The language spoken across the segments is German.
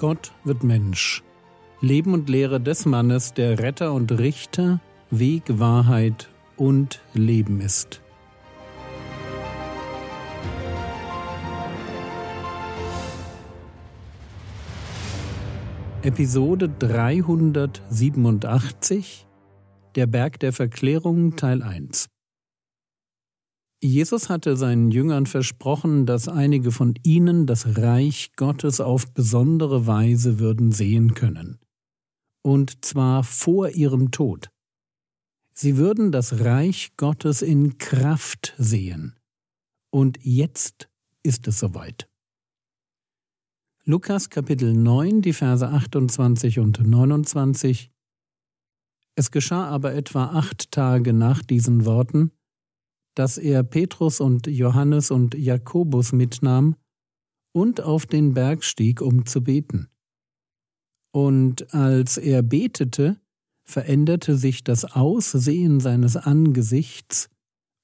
Gott wird Mensch. Leben und Lehre des Mannes, der Retter und Richter, Weg, Wahrheit und Leben ist. Episode 387 Der Berg der Verklärung Teil 1 Jesus hatte seinen Jüngern versprochen, dass einige von ihnen das Reich Gottes auf besondere Weise würden sehen können. Und zwar vor ihrem Tod. Sie würden das Reich Gottes in Kraft sehen. Und jetzt ist es soweit. Lukas Kapitel 9, die Verse 28 und 29 Es geschah aber etwa acht Tage nach diesen Worten, dass er Petrus und Johannes und Jakobus mitnahm und auf den Berg stieg, um zu beten. Und als er betete, veränderte sich das Aussehen seines Angesichts,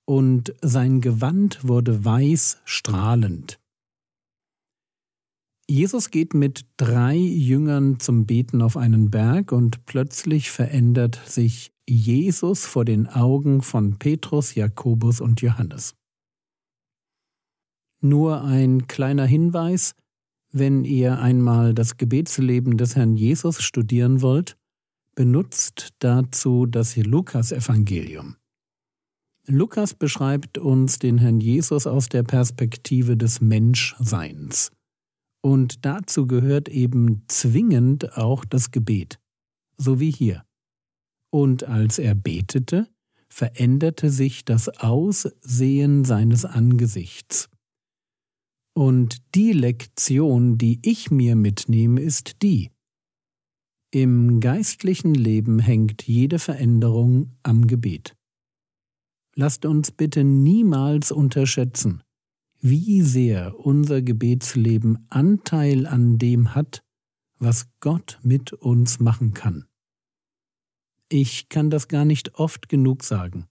und sein Gewand wurde weiß strahlend. Jesus geht mit drei Jüngern zum Beten auf einen Berg und plötzlich verändert sich Jesus vor den Augen von Petrus, Jakobus und Johannes. Nur ein kleiner Hinweis, wenn ihr einmal das Gebetsleben des Herrn Jesus studieren wollt, benutzt dazu das Lukas-Evangelium. Lukas beschreibt uns den Herrn Jesus aus der Perspektive des Menschseins. Und dazu gehört eben zwingend auch das Gebet, so wie hier. Und als er betete, veränderte sich das Aussehen seines Angesichts. Und die Lektion, die ich mir mitnehme, ist die. Im geistlichen Leben hängt jede Veränderung am Gebet. Lasst uns bitte niemals unterschätzen, wie sehr unser Gebetsleben Anteil an dem hat, was Gott mit uns machen kann. Ich kann das gar nicht oft genug sagen.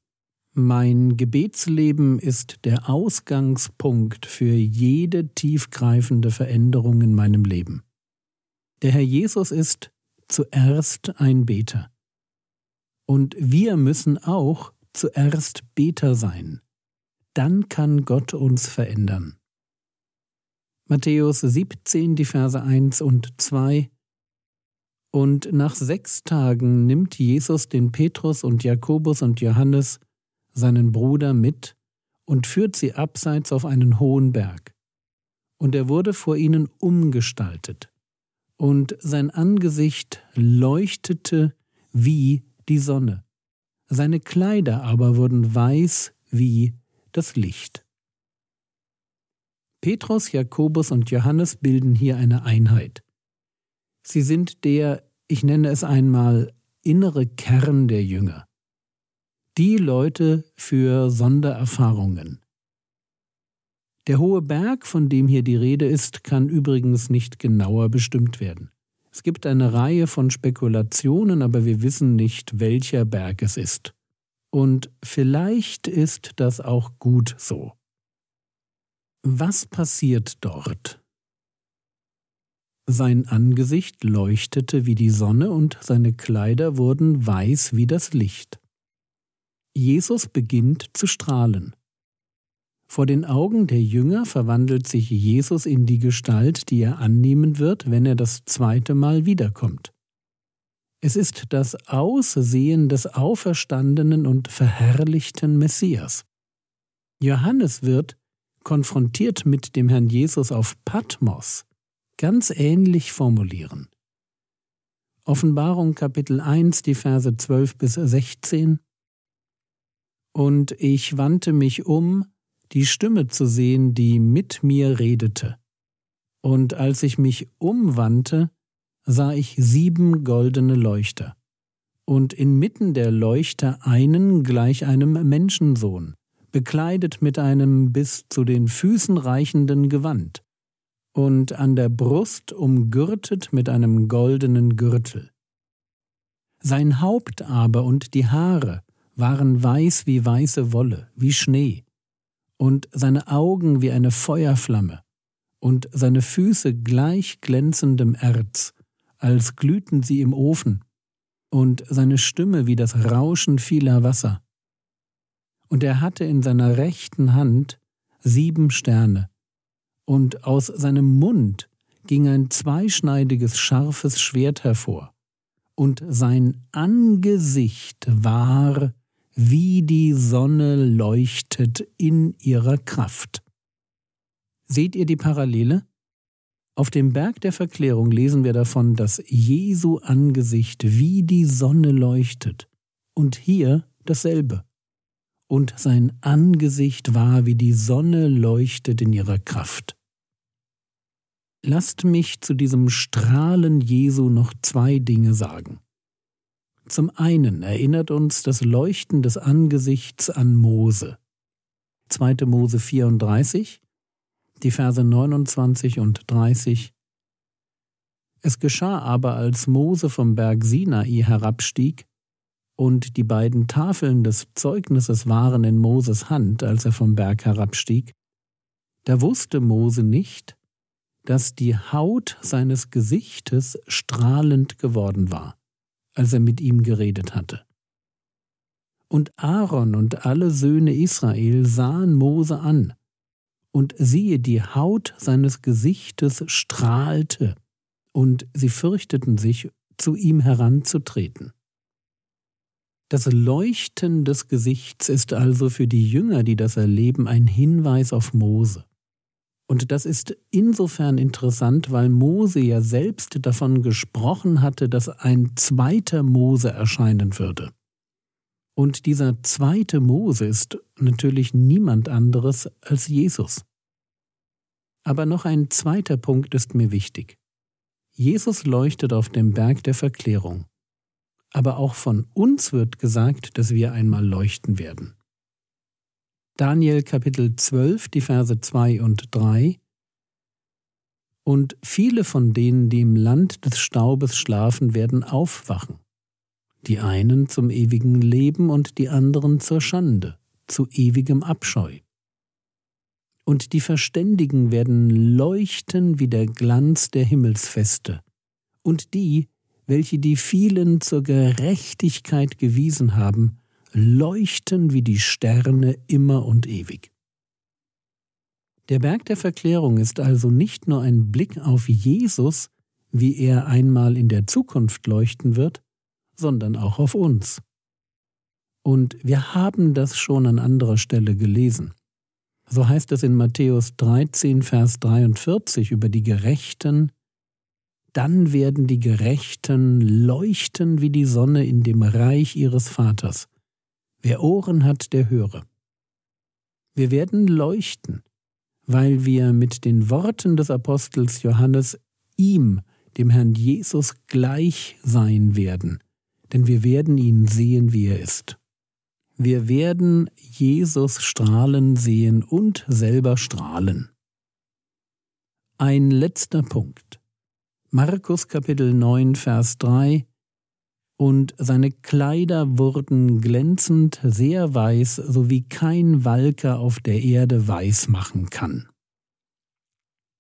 Mein Gebetsleben ist der Ausgangspunkt für jede tiefgreifende Veränderung in meinem Leben. Der Herr Jesus ist zuerst ein Beter. Und wir müssen auch zuerst Beter sein. Dann kann Gott uns verändern. Matthäus 17, die Verse 1 und 2 und nach sechs Tagen nimmt Jesus den Petrus und Jakobus und Johannes, seinen Bruder, mit und führt sie abseits auf einen hohen Berg. Und er wurde vor ihnen umgestaltet, und sein Angesicht leuchtete wie die Sonne, seine Kleider aber wurden weiß wie das Licht. Petrus, Jakobus und Johannes bilden hier eine Einheit. Sie sind der, ich nenne es einmal, innere Kern der Jünger. Die Leute für Sondererfahrungen. Der hohe Berg, von dem hier die Rede ist, kann übrigens nicht genauer bestimmt werden. Es gibt eine Reihe von Spekulationen, aber wir wissen nicht, welcher Berg es ist. Und vielleicht ist das auch gut so. Was passiert dort? Sein Angesicht leuchtete wie die Sonne und seine Kleider wurden weiß wie das Licht. Jesus beginnt zu strahlen. Vor den Augen der Jünger verwandelt sich Jesus in die Gestalt, die er annehmen wird, wenn er das zweite Mal wiederkommt. Es ist das Aussehen des auferstandenen und verherrlichten Messias. Johannes wird, konfrontiert mit dem Herrn Jesus auf Patmos, ganz ähnlich formulieren. Offenbarung Kapitel 1, die Verse 12 bis 16. Und ich wandte mich um, die Stimme zu sehen, die mit mir redete. Und als ich mich umwandte, sah ich sieben goldene Leuchter, und inmitten der Leuchter einen gleich einem Menschensohn, bekleidet mit einem bis zu den Füßen reichenden Gewand und an der Brust umgürtet mit einem goldenen Gürtel. Sein Haupt aber und die Haare waren weiß wie weiße Wolle, wie Schnee, und seine Augen wie eine Feuerflamme, und seine Füße gleich glänzendem Erz, als glühten sie im Ofen, und seine Stimme wie das Rauschen vieler Wasser. Und er hatte in seiner rechten Hand sieben Sterne, und aus seinem Mund ging ein zweischneidiges, scharfes Schwert hervor, und sein Angesicht war, wie die Sonne leuchtet in ihrer Kraft. Seht ihr die Parallele? Auf dem Berg der Verklärung lesen wir davon, dass Jesu Angesicht wie die Sonne leuchtet, und hier dasselbe. Und sein Angesicht war wie die Sonne leuchtet in ihrer Kraft. Lasst mich zu diesem Strahlen Jesu noch zwei Dinge sagen. Zum einen erinnert uns das Leuchten des Angesichts an Mose. 2. Mose 34, die Verse 29 und 30. Es geschah aber, als Mose vom Berg Sinai herabstieg, und die beiden Tafeln des Zeugnisses waren in Moses Hand, als er vom Berg herabstieg, da wusste Mose nicht, dass die Haut seines Gesichtes strahlend geworden war, als er mit ihm geredet hatte. Und Aaron und alle Söhne Israel sahen Mose an, und siehe, die Haut seines Gesichtes strahlte, und sie fürchteten sich, zu ihm heranzutreten. Das Leuchten des Gesichts ist also für die Jünger, die das erleben, ein Hinweis auf Mose. Und das ist insofern interessant, weil Mose ja selbst davon gesprochen hatte, dass ein zweiter Mose erscheinen würde. Und dieser zweite Mose ist natürlich niemand anderes als Jesus. Aber noch ein zweiter Punkt ist mir wichtig. Jesus leuchtet auf dem Berg der Verklärung. Aber auch von uns wird gesagt, dass wir einmal leuchten werden. Daniel Kapitel 12, die Verse 2 und 3 Und viele von denen, die im Land des Staubes schlafen, werden aufwachen, die einen zum ewigen Leben und die anderen zur Schande, zu ewigem Abscheu. Und die Verständigen werden leuchten wie der Glanz der Himmelsfeste, und die, welche die vielen zur Gerechtigkeit gewiesen haben, leuchten wie die Sterne immer und ewig. Der Berg der Verklärung ist also nicht nur ein Blick auf Jesus, wie er einmal in der Zukunft leuchten wird, sondern auch auf uns. Und wir haben das schon an anderer Stelle gelesen. So heißt es in Matthäus 13, Vers 43 über die Gerechten, dann werden die Gerechten leuchten wie die Sonne in dem Reich ihres Vaters. Wer Ohren hat, der höre. Wir werden leuchten, weil wir mit den Worten des Apostels Johannes ihm, dem Herrn Jesus, gleich sein werden, denn wir werden ihn sehen, wie er ist. Wir werden Jesus strahlen sehen und selber strahlen. Ein letzter Punkt. Markus Kapitel 9, Vers 3 und seine Kleider wurden glänzend sehr weiß, so wie kein Walker auf der Erde weiß machen kann.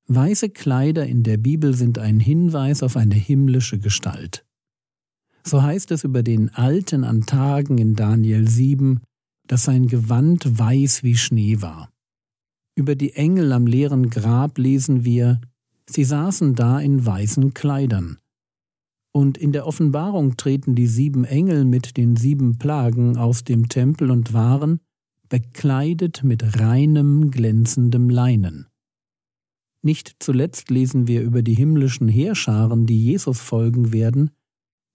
Weiße Kleider in der Bibel sind ein Hinweis auf eine himmlische Gestalt. So heißt es über den Alten an Tagen in Daniel 7, dass sein Gewand weiß wie Schnee war. Über die Engel am leeren Grab lesen wir, sie saßen da in weißen Kleidern. Und in der Offenbarung treten die sieben Engel mit den sieben Plagen aus dem Tempel und waren bekleidet mit reinem, glänzendem Leinen. Nicht zuletzt lesen wir über die himmlischen Heerscharen, die Jesus folgen werden,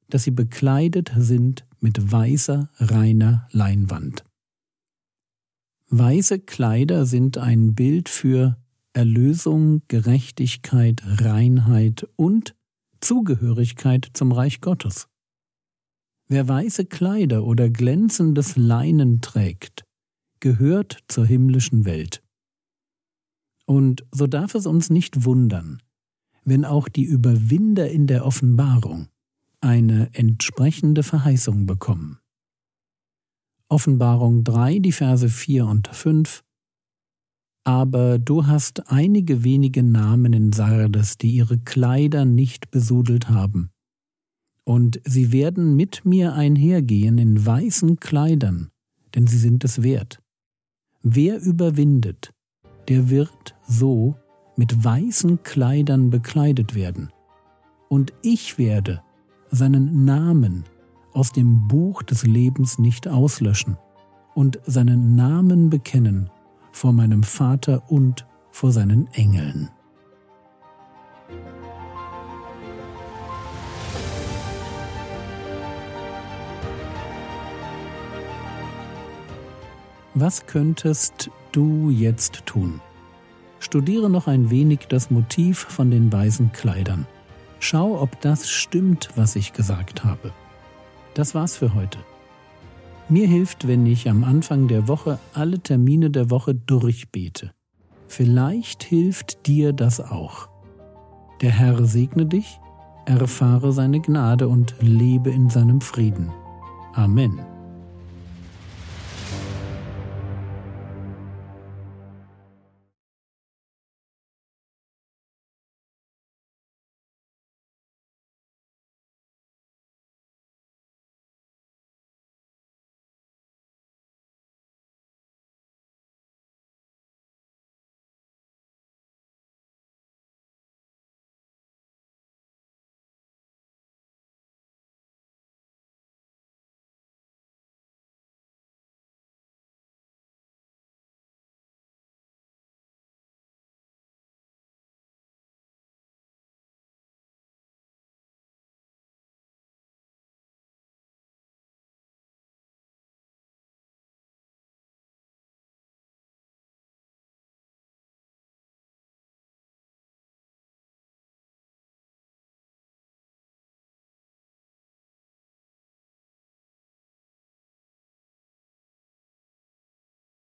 dass sie bekleidet sind mit weißer, reiner Leinwand. Weiße Kleider sind ein Bild für Erlösung, Gerechtigkeit, Reinheit und Zugehörigkeit zum Reich Gottes. Wer weiße Kleider oder glänzendes Leinen trägt, gehört zur himmlischen Welt. Und so darf es uns nicht wundern, wenn auch die Überwinder in der Offenbarung eine entsprechende Verheißung bekommen. Offenbarung 3, die Verse 4 und 5 aber du hast einige wenige Namen in Sardes, die ihre Kleider nicht besudelt haben. Und sie werden mit mir einhergehen in weißen Kleidern, denn sie sind es wert. Wer überwindet, der wird so mit weißen Kleidern bekleidet werden. Und ich werde seinen Namen aus dem Buch des Lebens nicht auslöschen und seinen Namen bekennen vor meinem Vater und vor seinen Engeln. Was könntest du jetzt tun? Studiere noch ein wenig das Motiv von den weißen Kleidern. Schau, ob das stimmt, was ich gesagt habe. Das war's für heute. Mir hilft, wenn ich am Anfang der Woche alle Termine der Woche durchbete. Vielleicht hilft dir das auch. Der Herr segne dich, erfahre seine Gnade und lebe in seinem Frieden. Amen.